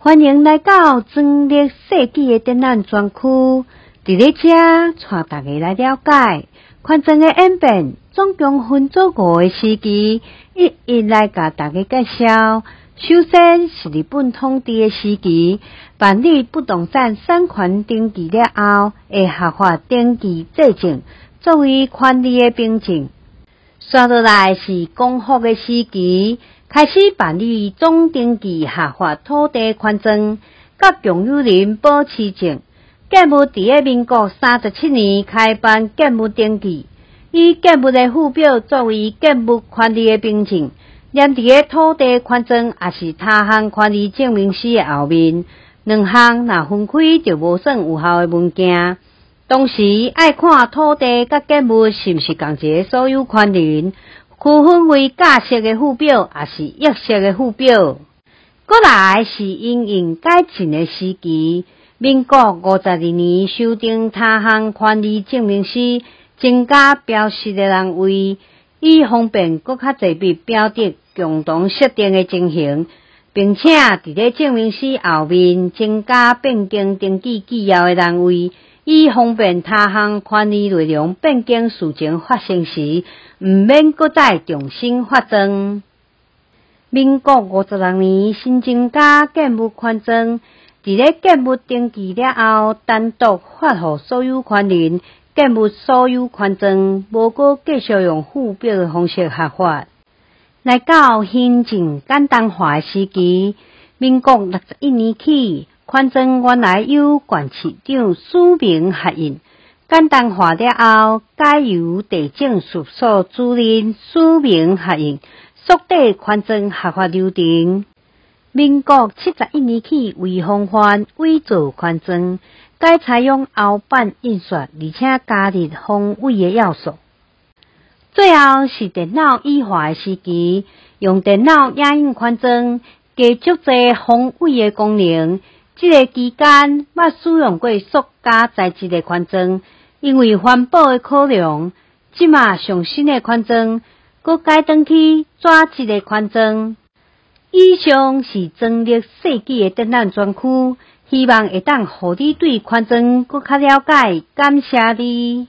欢迎来到专列设计的展览专区，伫咧遮带大家来了解宽增的演变，总共分做五个时期，一一来甲大家介绍。首先是日本统治的时期，办理不动产产权登记了后，会合法登记制证作为权利的凭证。接落来是光复的时期。开始办理总登记合法土地权证，甲共有人保持证。建物伫个民国三十七年开办建物登记，以建物诶附表作为建物权利的凭证。连伫个土地权证也是他项权利证明书的后面，两项若分开就无算有效的物件。同时爱看土地甲建物是毋是共一个所有权人。区分为假设的附表，也是约设的附表。过来是因应改进的时期，民国五十二年修订他项权利证明书，增加标识的单位，以方便搁较侪笔标的共同设定的情形，并且伫咧证明书后面增加变更登记纪要的单位。以方便他项权利内容变更事情发生时，毋免搁再重新发证。民国五十六年新增加建物权证，伫咧建物登记了后，单独发予所有权人建物所有权证，无过继续用附表的方式合法。来到行政简单化时期，民国六十一年起。权证原来由县市长署名核印，简单化了后，改由地政事务所主任署名核印，缩短权证合法流程。民国七十一年起，为防范伪造权证，改采用凹版印刷，而且加入防伪的要素。最后是电脑异化时期，用电脑影印权证，加足侪防伪的功能。这个期间，捌使用过塑胶材质的宽装，因为环保的考量，即马上新的权证，搁改登去纸质的宽装。以上是整理设计的展览专区，希望会当互你对宽装搁较了解。感谢你。